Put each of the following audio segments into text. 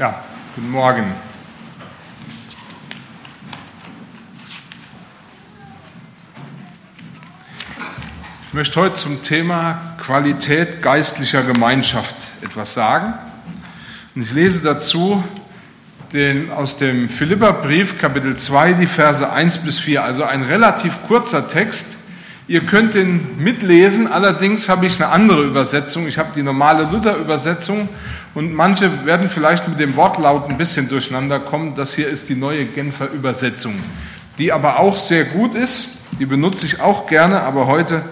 Ja, guten Morgen. Ich möchte heute zum Thema Qualität geistlicher Gemeinschaft etwas sagen. Und ich lese dazu den, aus dem Philipperbrief, Kapitel 2, die Verse 1 bis 4, also ein relativ kurzer Text. Ihr könnt den mitlesen, allerdings habe ich eine andere Übersetzung. Ich habe die normale Luther-Übersetzung und manche werden vielleicht mit dem Wortlaut ein bisschen durcheinander kommen. Das hier ist die neue Genfer Übersetzung, die aber auch sehr gut ist. Die benutze ich auch gerne, aber heute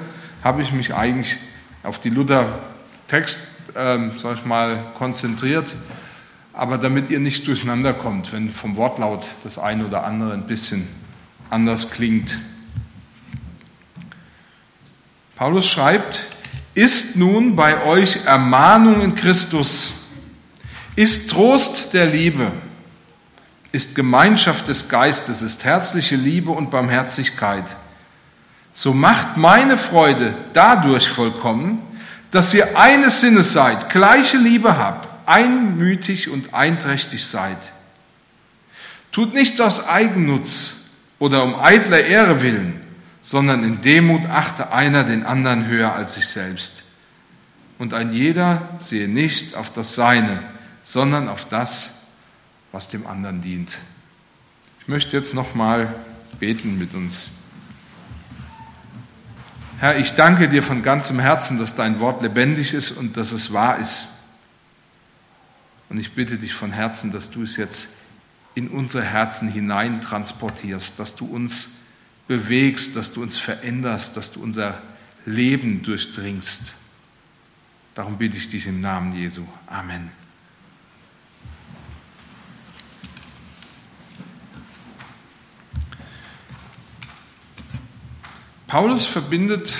habe ich mich eigentlich auf die Luther-Text, äh, sag ich mal, konzentriert. Aber damit ihr nicht durcheinander kommt, wenn vom Wortlaut das eine oder andere ein bisschen anders klingt. Paulus schreibt, ist nun bei euch Ermahnung in Christus, ist Trost der Liebe, ist Gemeinschaft des Geistes, ist herzliche Liebe und Barmherzigkeit. So macht meine Freude dadurch vollkommen, dass ihr eines Sinnes seid, gleiche Liebe habt, einmütig und einträchtig seid. Tut nichts aus Eigennutz oder um eitler Ehre willen, sondern in Demut achte einer den anderen höher als sich selbst. Und ein jeder sehe nicht auf das Seine, sondern auf das, was dem anderen dient. Ich möchte jetzt nochmal beten mit uns. Herr, ich danke dir von ganzem Herzen, dass dein Wort lebendig ist und dass es wahr ist. Und ich bitte dich von Herzen, dass du es jetzt in unsere Herzen hinein transportierst, dass du uns bewegst, dass du uns veränderst, dass du unser Leben durchdringst. Darum bitte ich dich im Namen Jesu. Amen. Paulus verbindet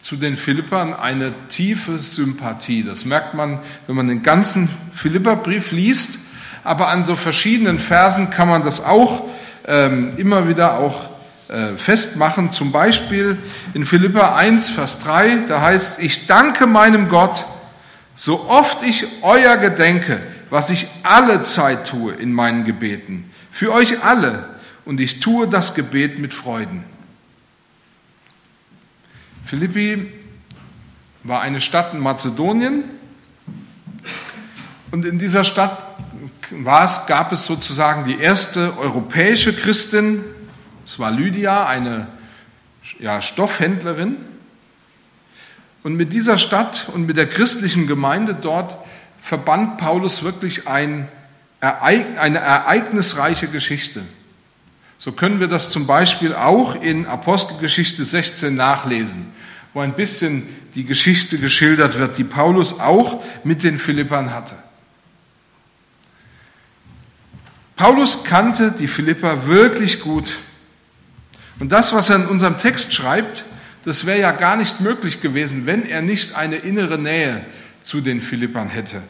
zu den Philippern eine tiefe Sympathie. Das merkt man, wenn man den ganzen Philipperbrief liest. Aber an so verschiedenen Versen kann man das auch ähm, immer wieder auch festmachen. Zum Beispiel in Philippa 1, Vers 3, da heißt, ich danke meinem Gott, so oft ich euer gedenke, was ich alle Zeit tue in meinen Gebeten, für euch alle, und ich tue das Gebet mit Freuden. Philippi war eine Stadt in Mazedonien und in dieser Stadt war es, gab es sozusagen die erste europäische Christin, es war Lydia, eine ja, Stoffhändlerin. Und mit dieser Stadt und mit der christlichen Gemeinde dort verband Paulus wirklich ein, eine ereignisreiche Geschichte. So können wir das zum Beispiel auch in Apostelgeschichte 16 nachlesen, wo ein bisschen die Geschichte geschildert wird, die Paulus auch mit den Philippern hatte. Paulus kannte die Philipper wirklich gut. Und das, was er in unserem Text schreibt, das wäre ja gar nicht möglich gewesen, wenn er nicht eine innere Nähe zu den Philippern hätte.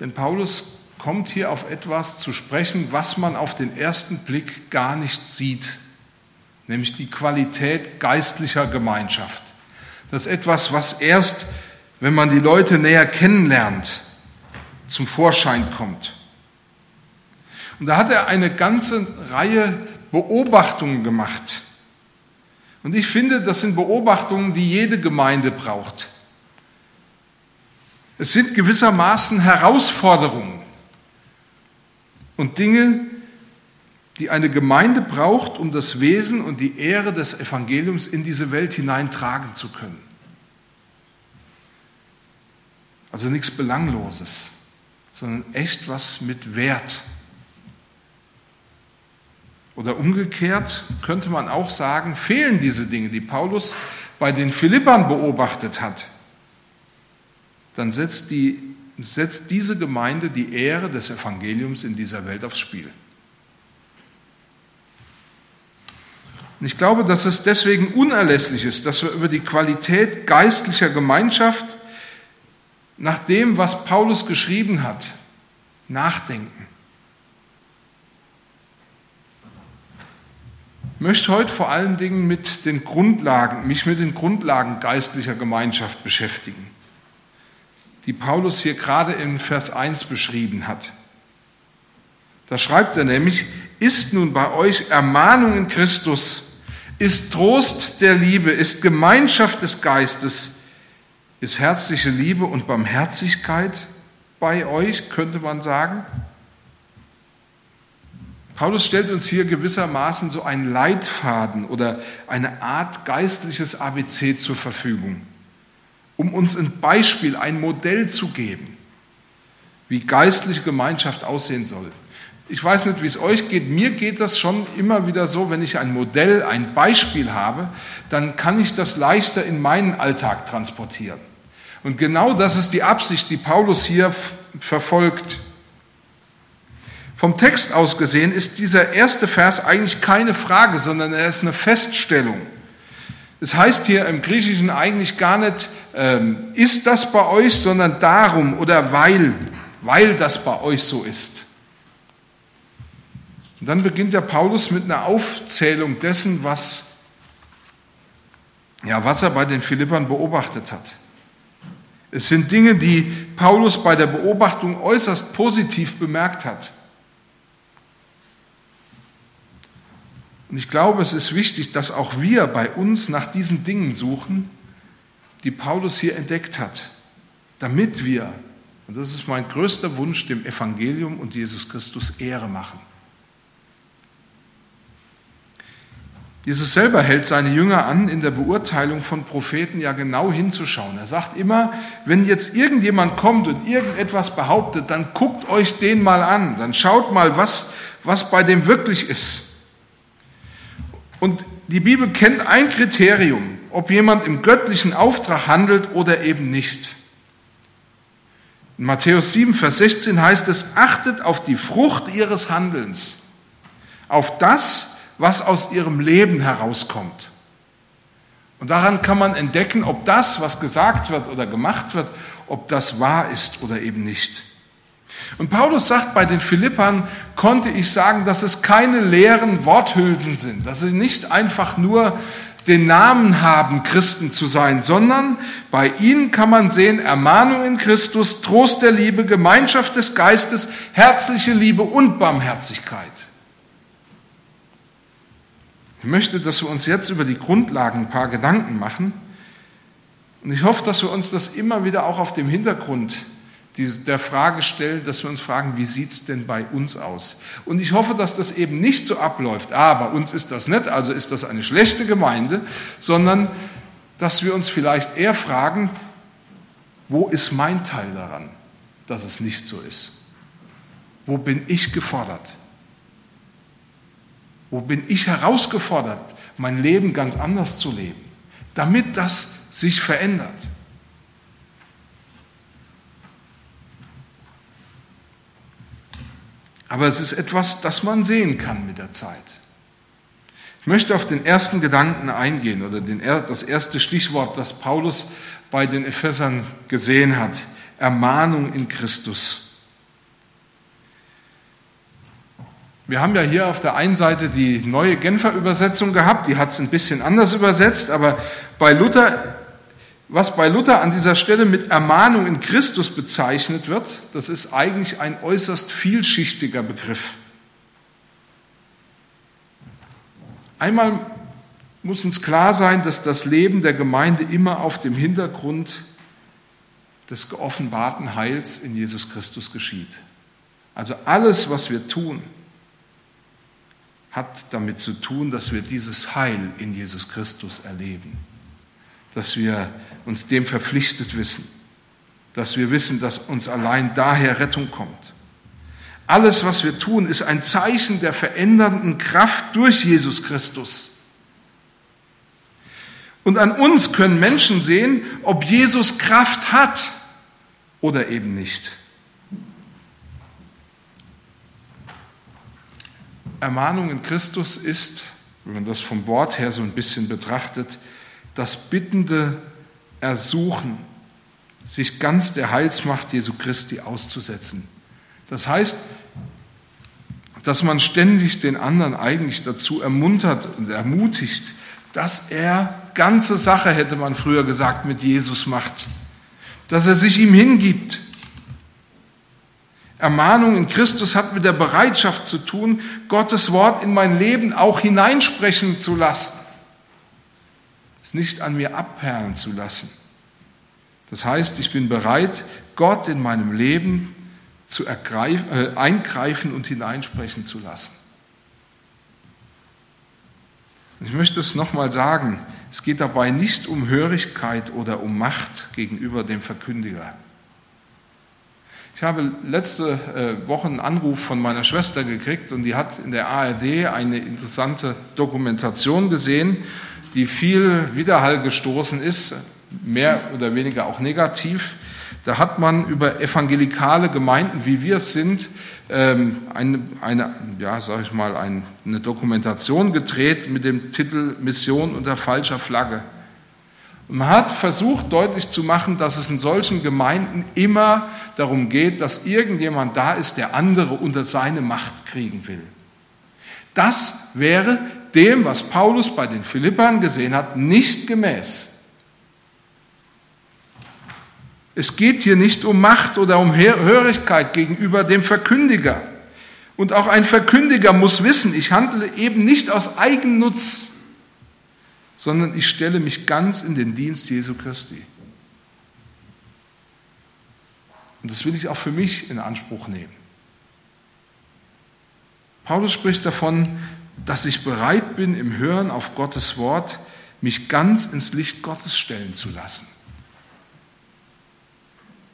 Denn Paulus kommt hier auf etwas zu sprechen, was man auf den ersten Blick gar nicht sieht, nämlich die Qualität geistlicher Gemeinschaft. Das ist etwas, was erst, wenn man die Leute näher kennenlernt, zum Vorschein kommt. Und da hat er eine ganze Reihe Beobachtungen gemacht. Und ich finde, das sind Beobachtungen, die jede Gemeinde braucht. Es sind gewissermaßen Herausforderungen und Dinge, die eine Gemeinde braucht, um das Wesen und die Ehre des Evangeliums in diese Welt hineintragen zu können. Also nichts Belangloses, sondern echt was mit Wert. Oder umgekehrt könnte man auch sagen, fehlen diese Dinge, die Paulus bei den Philippern beobachtet hat, dann setzt, die, setzt diese Gemeinde die Ehre des Evangeliums in dieser Welt aufs Spiel. Und ich glaube, dass es deswegen unerlässlich ist, dass wir über die Qualität geistlicher Gemeinschaft nach dem, was Paulus geschrieben hat, nachdenken. Möchte heute vor allen Dingen mit den Grundlagen, mich mit den Grundlagen geistlicher Gemeinschaft beschäftigen. die Paulus hier gerade in Vers 1 beschrieben hat. Da schreibt er nämlich, ist nun bei euch Ermahnung in Christus, ist Trost der Liebe, ist Gemeinschaft des Geistes, ist herzliche Liebe und Barmherzigkeit bei euch, könnte man sagen. Paulus stellt uns hier gewissermaßen so einen Leitfaden oder eine Art geistliches ABC zur Verfügung, um uns ein Beispiel, ein Modell zu geben, wie geistliche Gemeinschaft aussehen soll. Ich weiß nicht, wie es euch geht. Mir geht das schon immer wieder so, wenn ich ein Modell, ein Beispiel habe, dann kann ich das leichter in meinen Alltag transportieren. Und genau das ist die Absicht, die Paulus hier verfolgt. Vom Text aus gesehen ist dieser erste Vers eigentlich keine Frage, sondern er ist eine Feststellung. Es heißt hier im Griechischen eigentlich gar nicht, ähm, ist das bei euch, sondern darum oder weil, weil das bei euch so ist. Und dann beginnt der Paulus mit einer Aufzählung dessen, was, ja, was er bei den Philippern beobachtet hat. Es sind Dinge, die Paulus bei der Beobachtung äußerst positiv bemerkt hat. Und ich glaube, es ist wichtig, dass auch wir bei uns nach diesen Dingen suchen, die Paulus hier entdeckt hat, damit wir, und das ist mein größter Wunsch, dem Evangelium und Jesus Christus Ehre machen. Jesus selber hält seine Jünger an, in der Beurteilung von Propheten ja genau hinzuschauen. Er sagt immer, wenn jetzt irgendjemand kommt und irgendetwas behauptet, dann guckt euch den mal an, dann schaut mal, was, was bei dem wirklich ist. Und die Bibel kennt ein Kriterium, ob jemand im göttlichen Auftrag handelt oder eben nicht. In Matthäus 7, Vers 16 heißt es, achtet auf die Frucht ihres Handelns, auf das, was aus ihrem Leben herauskommt. Und daran kann man entdecken, ob das, was gesagt wird oder gemacht wird, ob das wahr ist oder eben nicht. Und Paulus sagt, bei den Philippern konnte ich sagen, dass es keine leeren Worthülsen sind, dass sie nicht einfach nur den Namen haben, Christen zu sein, sondern bei ihnen kann man sehen Ermahnung in Christus, Trost der Liebe, Gemeinschaft des Geistes, herzliche Liebe und Barmherzigkeit. Ich möchte, dass wir uns jetzt über die Grundlagen ein paar Gedanken machen. Und ich hoffe, dass wir uns das immer wieder auch auf dem Hintergrund der Frage stellen, dass wir uns fragen, wie sieht es denn bei uns aus? Und ich hoffe, dass das eben nicht so abläuft, ah, uns ist das nicht, also ist das eine schlechte Gemeinde, sondern dass wir uns vielleicht eher fragen, wo ist mein Teil daran, dass es nicht so ist? Wo bin ich gefordert? Wo bin ich herausgefordert, mein Leben ganz anders zu leben, damit das sich verändert? Aber es ist etwas, das man sehen kann mit der Zeit. Ich möchte auf den ersten Gedanken eingehen oder den, das erste Stichwort, das Paulus bei den Ephesern gesehen hat. Ermahnung in Christus. Wir haben ja hier auf der einen Seite die neue Genfer Übersetzung gehabt, die hat es ein bisschen anders übersetzt, aber bei Luther, was bei Luther an dieser Stelle mit Ermahnung in Christus bezeichnet wird, das ist eigentlich ein äußerst vielschichtiger Begriff. Einmal muss uns klar sein, dass das Leben der Gemeinde immer auf dem Hintergrund des geoffenbarten Heils in Jesus Christus geschieht. Also alles, was wir tun, hat damit zu tun, dass wir dieses Heil in Jesus Christus erleben, dass wir uns dem verpflichtet wissen, dass wir wissen, dass uns allein daher Rettung kommt. Alles, was wir tun, ist ein Zeichen der verändernden Kraft durch Jesus Christus. Und an uns können Menschen sehen, ob Jesus Kraft hat oder eben nicht. Ermahnung in Christus ist, wenn man das vom Wort her so ein bisschen betrachtet, das bittende Ersuchen, sich ganz der Heilsmacht Jesu Christi auszusetzen. Das heißt, dass man ständig den anderen eigentlich dazu ermuntert und ermutigt, dass er ganze Sache, hätte man früher gesagt, mit Jesus macht. dass er sich ihm hingibt. Ermahnung in Christus hat mit der Bereitschaft zu tun, Gottes Wort in mein Leben auch hineinsprechen zu lassen. Es nicht an mir abperlen zu lassen. Das heißt, ich bin bereit, Gott in meinem Leben zu äh, eingreifen und hineinsprechen zu lassen. Ich möchte es nochmal sagen, es geht dabei nicht um Hörigkeit oder um Macht gegenüber dem Verkündiger. Ich habe letzte äh, Woche einen Anruf von meiner Schwester gekriegt und die hat in der ARD eine interessante Dokumentation gesehen, die viel Widerhall gestoßen ist, mehr oder weniger auch negativ. Da hat man über evangelikale Gemeinden, wie wir es sind, ähm, eine, eine ja, sag ich mal, eine Dokumentation gedreht mit dem Titel Mission unter falscher Flagge. Und man hat versucht deutlich zu machen, dass es in solchen Gemeinden immer darum geht, dass irgendjemand da ist, der andere unter seine Macht kriegen will. Das wäre dem, was Paulus bei den Philippern gesehen hat, nicht gemäß. Es geht hier nicht um Macht oder um Hörigkeit gegenüber dem Verkündiger. Und auch ein Verkündiger muss wissen, ich handle eben nicht aus Eigennutz, sondern ich stelle mich ganz in den Dienst Jesu Christi. Und das will ich auch für mich in Anspruch nehmen. Paulus spricht davon, dass ich bereit bin, im Hören auf Gottes Wort mich ganz ins Licht Gottes stellen zu lassen.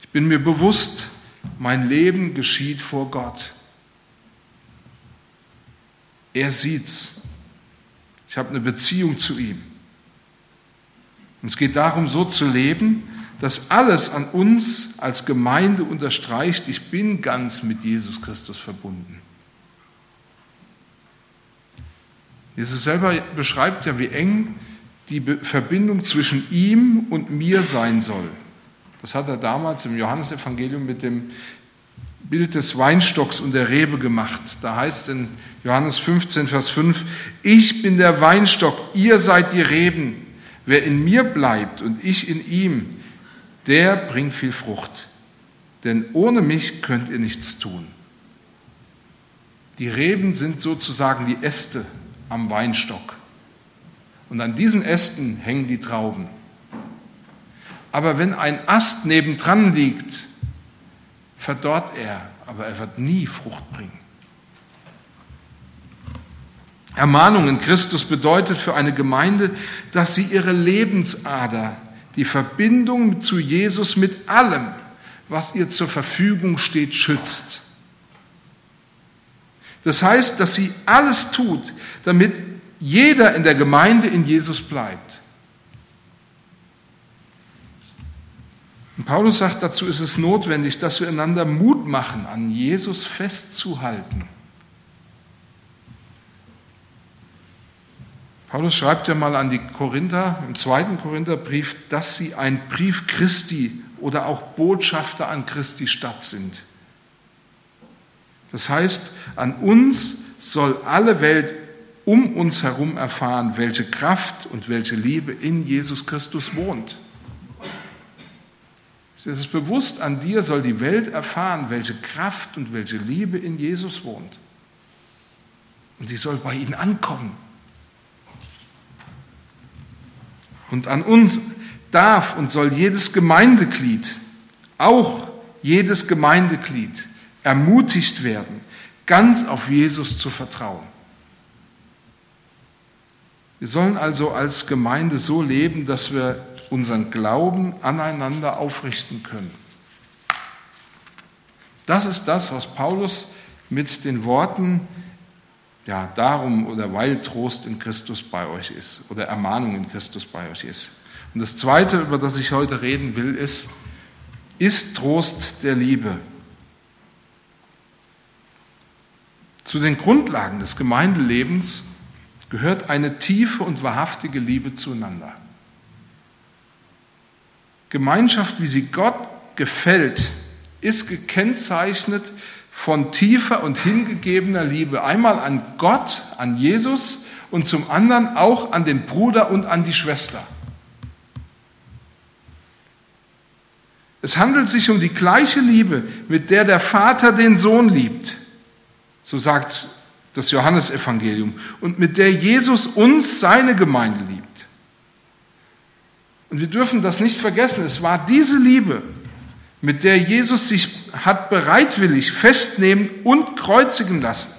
Ich bin mir bewusst, mein Leben geschieht vor Gott. Er sieht's. Ich habe eine Beziehung zu ihm. Und es geht darum, so zu leben, dass alles an uns als Gemeinde unterstreicht, ich bin ganz mit Jesus Christus verbunden. Jesus selber beschreibt ja, wie eng die Verbindung zwischen ihm und mir sein soll. Das hat er damals im Johannesevangelium mit dem Bild des Weinstocks und der Rebe gemacht. Da heißt in Johannes 15, Vers 5, ich bin der Weinstock, ihr seid die Reben. Wer in mir bleibt und ich in ihm, der bringt viel Frucht. Denn ohne mich könnt ihr nichts tun. Die Reben sind sozusagen die Äste am Weinstock. Und an diesen Ästen hängen die Trauben. Aber wenn ein Ast nebendran liegt, verdorrt er, aber er wird nie Frucht bringen. Ermahnung in Christus bedeutet für eine Gemeinde, dass sie ihre Lebensader, die Verbindung zu Jesus mit allem, was ihr zur Verfügung steht, schützt. Das heißt, dass sie alles tut, damit jeder in der Gemeinde in Jesus bleibt. Und Paulus sagt, dazu ist es notwendig, dass wir einander Mut machen, an Jesus festzuhalten. Paulus schreibt ja mal an die Korinther im zweiten Korintherbrief, dass sie ein Brief Christi oder auch Botschafter an Christi Stadt sind. Das heißt, an uns soll alle Welt um uns herum erfahren, welche Kraft und welche Liebe in Jesus Christus wohnt. Es ist bewusst, an dir soll die Welt erfahren, welche Kraft und welche Liebe in Jesus wohnt. Und sie soll bei ihnen ankommen. Und an uns darf und soll jedes Gemeindeglied, auch jedes Gemeindeglied, ermutigt werden, ganz auf Jesus zu vertrauen. Wir sollen also als Gemeinde so leben, dass wir unseren Glauben aneinander aufrichten können. Das ist das, was Paulus mit den Worten ja, darum oder weil Trost in Christus bei euch ist oder Ermahnung in Christus bei euch ist. Und das Zweite, über das ich heute reden will, ist, ist Trost der Liebe. Zu den Grundlagen des Gemeindelebens gehört eine tiefe und wahrhaftige Liebe zueinander. Gemeinschaft, wie sie Gott gefällt, ist gekennzeichnet von tiefer und hingegebener Liebe. Einmal an Gott, an Jesus und zum anderen auch an den Bruder und an die Schwester. Es handelt sich um die gleiche Liebe, mit der der Vater den Sohn liebt. So sagt das Johannesevangelium. Und mit der Jesus uns, seine Gemeinde, liebt. Und wir dürfen das nicht vergessen. Es war diese Liebe, mit der Jesus sich hat bereitwillig festnehmen und kreuzigen lassen.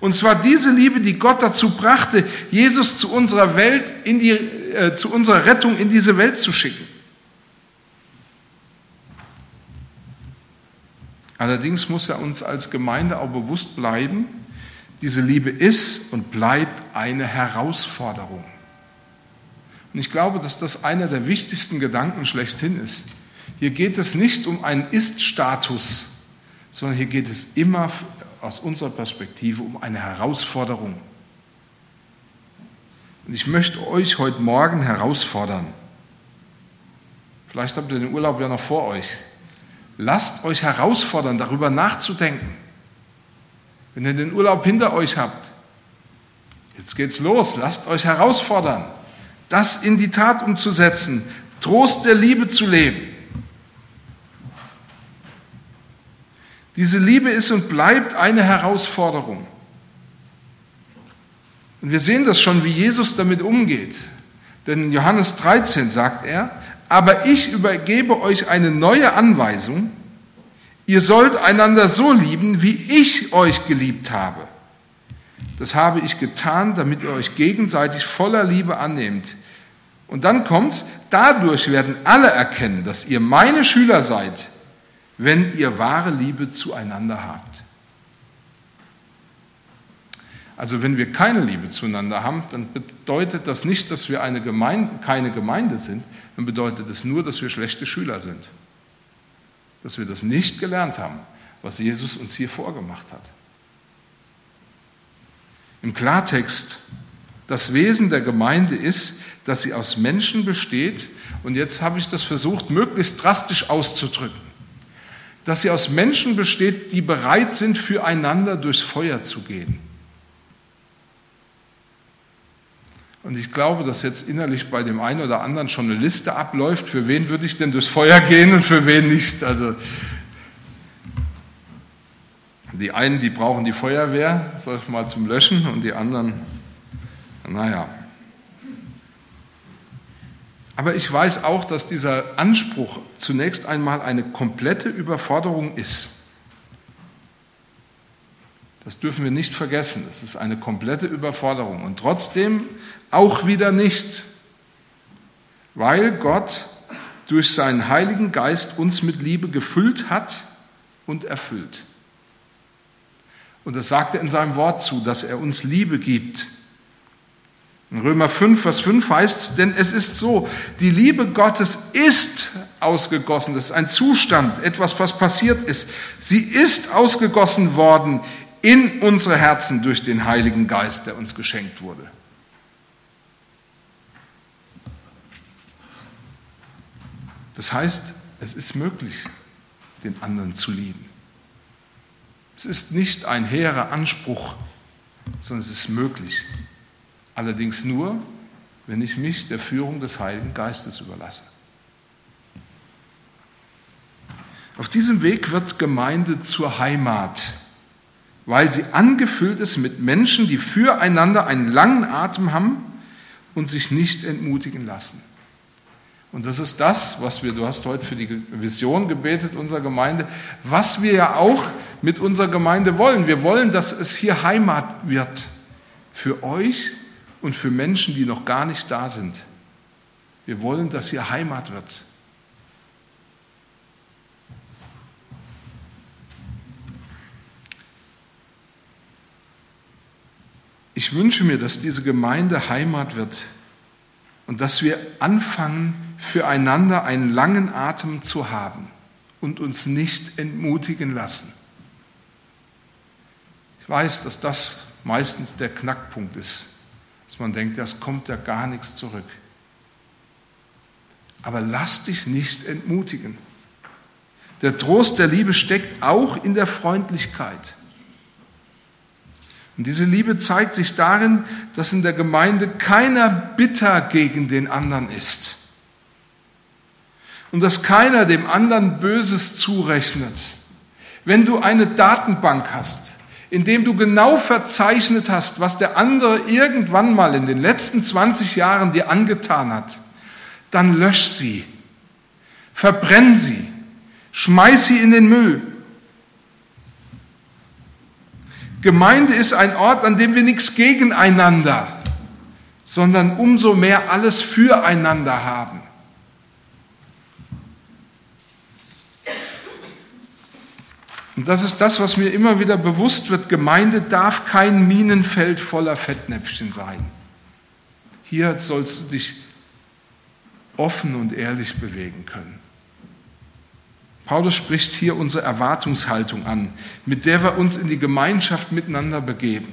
Und zwar diese Liebe, die Gott dazu brachte, Jesus zu unserer Welt, in die, äh, zu unserer Rettung in diese Welt zu schicken. Allerdings muss er uns als Gemeinde auch bewusst bleiben, diese Liebe ist und bleibt eine Herausforderung. Und ich glaube, dass das einer der wichtigsten Gedanken schlechthin ist. Hier geht es nicht um einen Ist-Status, sondern hier geht es immer aus unserer Perspektive um eine Herausforderung. Und ich möchte euch heute Morgen herausfordern. Vielleicht habt ihr den Urlaub ja noch vor euch. Lasst euch herausfordern, darüber nachzudenken. Wenn ihr den Urlaub hinter euch habt, jetzt geht's los, lasst euch herausfordern, das in die Tat umzusetzen, Trost der Liebe zu leben. Diese Liebe ist und bleibt eine Herausforderung. Und wir sehen das schon, wie Jesus damit umgeht. Denn in Johannes 13 sagt er, aber ich übergebe euch eine neue Anweisung. Ihr sollt einander so lieben, wie ich euch geliebt habe. Das habe ich getan, damit ihr euch gegenseitig voller Liebe annehmt. Und dann kommt's, dadurch werden alle erkennen, dass ihr meine Schüler seid, wenn ihr wahre Liebe zueinander habt. Also wenn wir keine Liebe zueinander haben, dann bedeutet das nicht, dass wir eine Gemeinde, keine Gemeinde sind, dann bedeutet es nur, dass wir schlechte Schüler sind. Dass wir das nicht gelernt haben, was Jesus uns hier vorgemacht hat. Im Klartext, das Wesen der Gemeinde ist, dass sie aus Menschen besteht, und jetzt habe ich das versucht, möglichst drastisch auszudrücken, dass sie aus Menschen besteht, die bereit sind, füreinander durchs Feuer zu gehen. Und ich glaube, dass jetzt innerlich bei dem einen oder anderen schon eine Liste abläuft, für wen würde ich denn durchs Feuer gehen und für wen nicht. Also die einen, die brauchen die Feuerwehr, sag ich mal, zum Löschen und die anderen, naja. Aber ich weiß auch, dass dieser Anspruch zunächst einmal eine komplette Überforderung ist. Das dürfen wir nicht vergessen. Das ist eine komplette Überforderung. Und trotzdem auch wieder nicht, weil Gott durch seinen Heiligen Geist uns mit Liebe gefüllt hat und erfüllt. Und das sagt er in seinem Wort zu, dass er uns Liebe gibt. In Römer 5, Vers 5 heißt es, denn es ist so, die Liebe Gottes ist ausgegossen. Das ist ein Zustand, etwas, was passiert ist. Sie ist ausgegossen worden in unsere Herzen durch den Heiligen Geist, der uns geschenkt wurde. Das heißt, es ist möglich, den anderen zu lieben. Es ist nicht ein hehrer Anspruch, sondern es ist möglich. Allerdings nur, wenn ich mich der Führung des Heiligen Geistes überlasse. Auf diesem Weg wird Gemeinde zur Heimat weil sie angefüllt ist mit Menschen, die füreinander einen langen Atem haben und sich nicht entmutigen lassen. Und das ist das, was wir, du hast heute für die Vision gebetet unserer Gemeinde, was wir ja auch mit unserer Gemeinde wollen. Wir wollen, dass es hier Heimat wird für euch und für Menschen, die noch gar nicht da sind. Wir wollen, dass hier Heimat wird. Ich wünsche mir, dass diese Gemeinde Heimat wird und dass wir anfangen, füreinander einen langen Atem zu haben und uns nicht entmutigen lassen. Ich weiß, dass das meistens der Knackpunkt ist, dass man denkt, es kommt ja gar nichts zurück. Aber lass dich nicht entmutigen. Der Trost der Liebe steckt auch in der Freundlichkeit. Und diese Liebe zeigt sich darin, dass in der Gemeinde keiner bitter gegen den anderen ist. und dass keiner dem anderen Böses zurechnet. Wenn du eine Datenbank hast, in dem du genau verzeichnet hast, was der andere irgendwann mal in den letzten 20 Jahren dir angetan hat, dann lösch sie, verbrenn sie, schmeiß sie in den Müll. Gemeinde ist ein Ort, an dem wir nichts gegeneinander, sondern umso mehr alles füreinander haben. Und das ist das, was mir immer wieder bewusst wird. Gemeinde darf kein Minenfeld voller Fettnäpfchen sein. Hier sollst du dich offen und ehrlich bewegen können. Paulus spricht hier unsere Erwartungshaltung an, mit der wir uns in die Gemeinschaft miteinander begeben.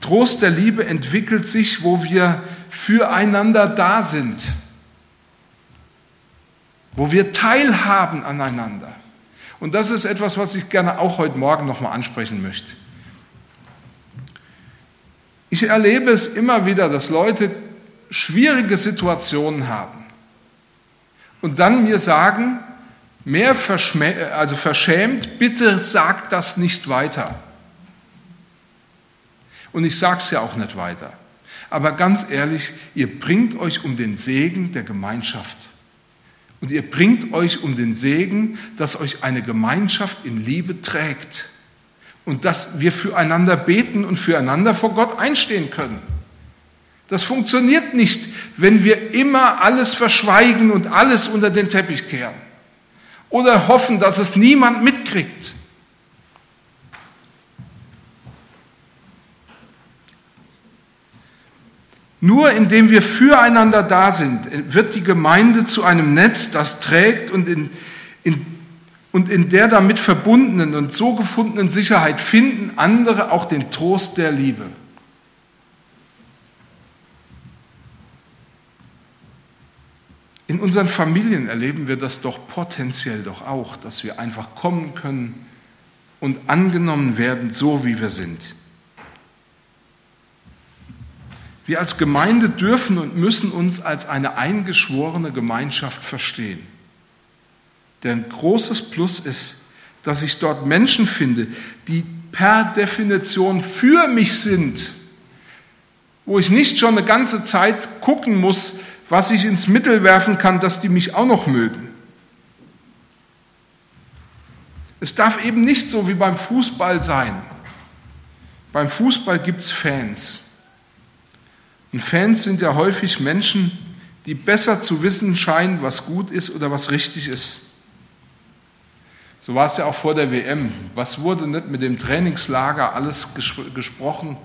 Trost der Liebe entwickelt sich, wo wir füreinander da sind, wo wir teilhaben aneinander. Und das ist etwas, was ich gerne auch heute Morgen nochmal ansprechen möchte. Ich erlebe es immer wieder, dass Leute schwierige Situationen haben und dann mir sagen, mehr also verschämt, bitte sagt das nicht weiter. Und ich sage es ja auch nicht weiter. Aber ganz ehrlich, ihr bringt euch um den Segen der Gemeinschaft. Und ihr bringt euch um den Segen, dass euch eine Gemeinschaft in Liebe trägt und dass wir füreinander beten und füreinander vor Gott einstehen können. Das funktioniert nicht, wenn wir immer alles verschweigen und alles unter den Teppich kehren oder hoffen, dass es niemand mitkriegt. Nur indem wir füreinander da sind, wird die Gemeinde zu einem Netz, das trägt und in, in, und in der damit verbundenen und so gefundenen Sicherheit finden andere auch den Trost der Liebe. In unseren Familien erleben wir das doch potenziell doch auch, dass wir einfach kommen können und angenommen werden, so wie wir sind. Wir als Gemeinde dürfen und müssen uns als eine eingeschworene Gemeinschaft verstehen. Denn großes Plus ist, dass ich dort Menschen finde, die per Definition für mich sind, wo ich nicht schon eine ganze Zeit gucken muss, was ich ins Mittel werfen kann, dass die mich auch noch mögen. Es darf eben nicht so wie beim Fußball sein. Beim Fußball gibt es Fans. Und Fans sind ja häufig Menschen, die besser zu wissen scheinen, was gut ist oder was richtig ist. So war es ja auch vor der WM. Was wurde nicht mit dem Trainingslager alles gesprochen?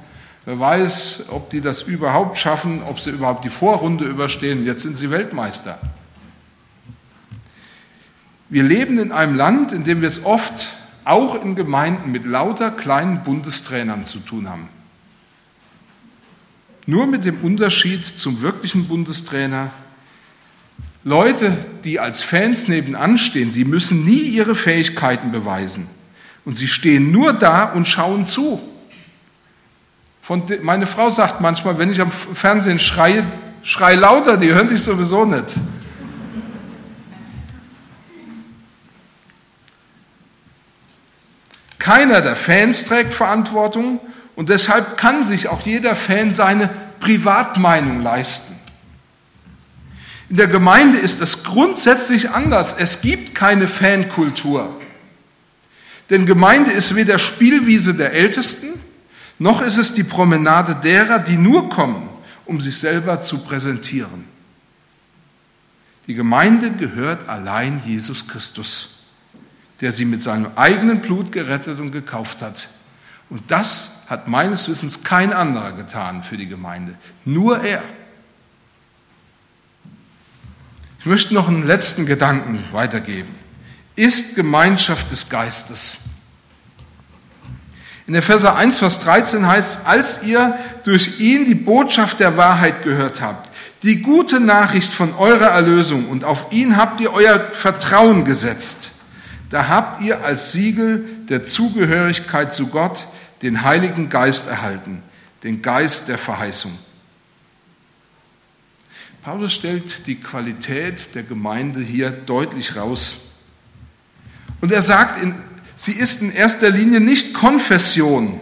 Wer weiß, ob die das überhaupt schaffen, ob sie überhaupt die Vorrunde überstehen. Jetzt sind sie Weltmeister. Wir leben in einem Land, in dem wir es oft auch in Gemeinden mit lauter kleinen Bundestrainern zu tun haben. Nur mit dem Unterschied zum wirklichen Bundestrainer. Leute, die als Fans nebenan stehen, sie müssen nie ihre Fähigkeiten beweisen. Und sie stehen nur da und schauen zu. Von meine Frau sagt manchmal, wenn ich am Fernsehen schreie, schrei lauter, die hören dich sowieso nicht. Keiner der Fans trägt Verantwortung und deshalb kann sich auch jeder Fan seine Privatmeinung leisten. In der Gemeinde ist es grundsätzlich anders. Es gibt keine Fankultur. Denn Gemeinde ist weder Spielwiese der Ältesten, noch ist es die Promenade derer, die nur kommen, um sich selber zu präsentieren. Die Gemeinde gehört allein Jesus Christus, der sie mit seinem eigenen Blut gerettet und gekauft hat. Und das hat meines Wissens kein anderer getan für die Gemeinde, nur er. Ich möchte noch einen letzten Gedanken weitergeben. Ist Gemeinschaft des Geistes. In Verse 1, Vers 13 heißt, als ihr durch ihn die Botschaft der Wahrheit gehört habt, die gute Nachricht von eurer Erlösung und auf ihn habt ihr euer Vertrauen gesetzt, da habt ihr als Siegel der Zugehörigkeit zu Gott den Heiligen Geist erhalten, den Geist der Verheißung. Paulus stellt die Qualität der Gemeinde hier deutlich raus. Und er sagt, sie ist in erster Linie nicht Konfession,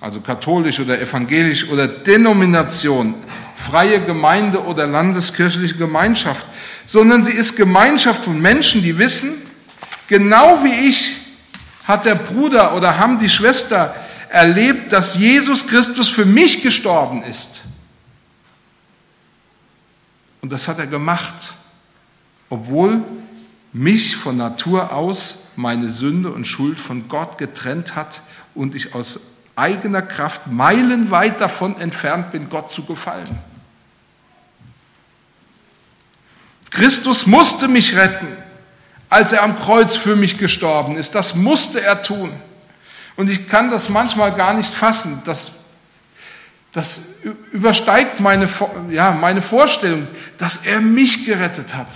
also katholisch oder evangelisch oder Denomination, freie Gemeinde oder landeskirchliche Gemeinschaft, sondern sie ist Gemeinschaft von Menschen, die wissen, genau wie ich hat der Bruder oder haben die Schwester erlebt, dass Jesus Christus für mich gestorben ist. Und das hat er gemacht, obwohl mich von Natur aus meine Sünde und Schuld von Gott getrennt hat und ich aus eigener Kraft meilenweit davon entfernt bin, Gott zu gefallen. Christus musste mich retten, als er am Kreuz für mich gestorben ist. Das musste er tun. Und ich kann das manchmal gar nicht fassen. Das, das übersteigt meine, ja, meine Vorstellung, dass er mich gerettet hat.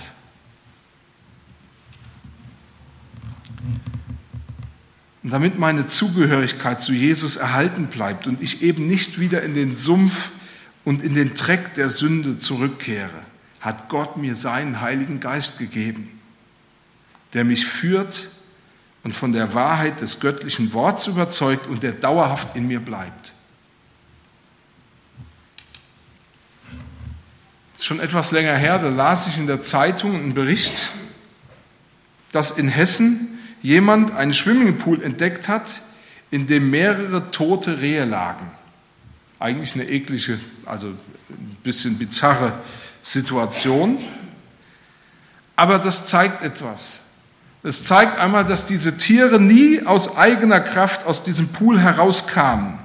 Und damit meine Zugehörigkeit zu Jesus erhalten bleibt und ich eben nicht wieder in den Sumpf und in den Dreck der Sünde zurückkehre, hat Gott mir seinen Heiligen Geist gegeben, der mich führt und von der Wahrheit des göttlichen Worts überzeugt und der dauerhaft in mir bleibt. Schon etwas länger her, da las ich in der Zeitung einen Bericht, dass in Hessen jemand einen Swimmingpool entdeckt hat, in dem mehrere tote Rehe lagen. Eigentlich eine eklige, also ein bisschen bizarre Situation. Aber das zeigt etwas. Es zeigt einmal, dass diese Tiere nie aus eigener Kraft aus diesem Pool herauskamen.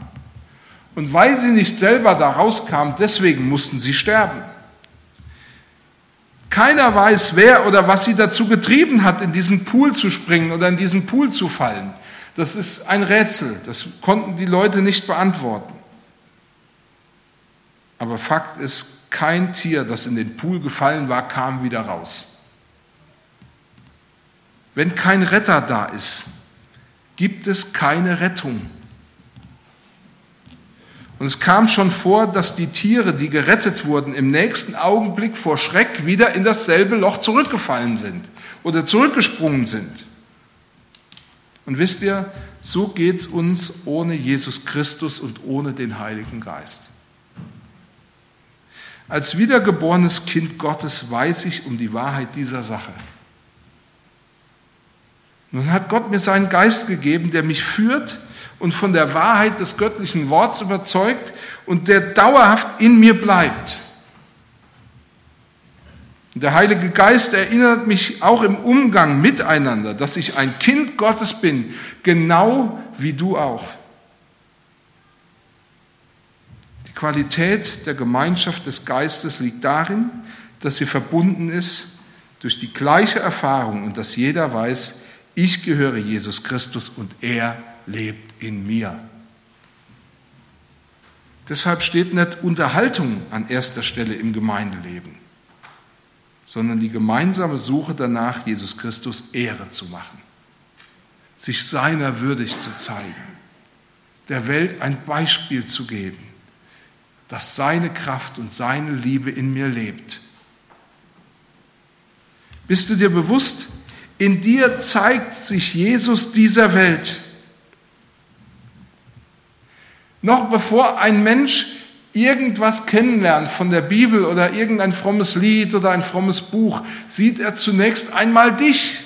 Und weil sie nicht selber da rauskamen, deswegen mussten sie sterben. Keiner weiß, wer oder was sie dazu getrieben hat, in diesen Pool zu springen oder in diesen Pool zu fallen. Das ist ein Rätsel. Das konnten die Leute nicht beantworten. Aber Fakt ist, kein Tier, das in den Pool gefallen war, kam wieder raus. Wenn kein Retter da ist, gibt es keine Rettung. Und es kam schon vor, dass die Tiere, die gerettet wurden, im nächsten Augenblick vor Schreck wieder in dasselbe Loch zurückgefallen sind oder zurückgesprungen sind. Und wisst ihr, so geht es uns ohne Jesus Christus und ohne den Heiligen Geist. Als wiedergeborenes Kind Gottes weiß ich um die Wahrheit dieser Sache. Nun hat Gott mir seinen Geist gegeben, der mich führt und von der Wahrheit des göttlichen Worts überzeugt und der dauerhaft in mir bleibt. Der Heilige Geist erinnert mich auch im Umgang miteinander, dass ich ein Kind Gottes bin, genau wie du auch. Die Qualität der Gemeinschaft des Geistes liegt darin, dass sie verbunden ist durch die gleiche Erfahrung und dass jeder weiß, ich gehöre Jesus Christus und er lebt in mir. Deshalb steht nicht Unterhaltung an erster Stelle im Gemeindeleben, sondern die gemeinsame Suche danach, Jesus Christus Ehre zu machen, sich seiner würdig zu zeigen, der Welt ein Beispiel zu geben, dass seine Kraft und seine Liebe in mir lebt. Bist du dir bewusst, in dir zeigt sich Jesus dieser Welt. Noch bevor ein Mensch irgendwas kennenlernt von der Bibel oder irgendein frommes Lied oder ein frommes Buch, sieht er zunächst einmal dich.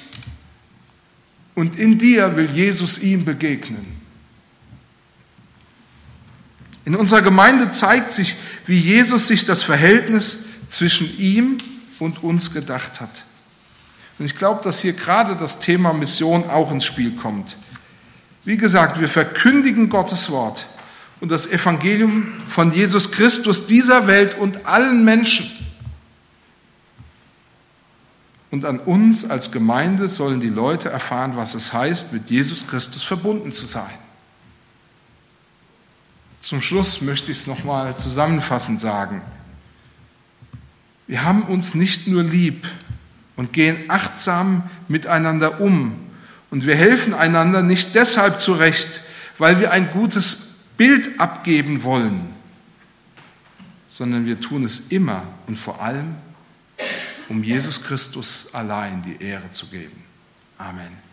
Und in dir will Jesus ihm begegnen. In unserer Gemeinde zeigt sich, wie Jesus sich das Verhältnis zwischen ihm und uns gedacht hat. Und ich glaube, dass hier gerade das Thema Mission auch ins Spiel kommt. Wie gesagt, wir verkündigen Gottes Wort und das Evangelium von Jesus Christus dieser Welt und allen Menschen. Und an uns als Gemeinde sollen die Leute erfahren, was es heißt, mit Jesus Christus verbunden zu sein. Zum Schluss möchte ich es nochmal zusammenfassend sagen. Wir haben uns nicht nur lieb und gehen achtsam miteinander um. Und wir helfen einander nicht deshalb zurecht, weil wir ein gutes Bild abgeben wollen, sondern wir tun es immer und vor allem, um Jesus Christus allein die Ehre zu geben. Amen.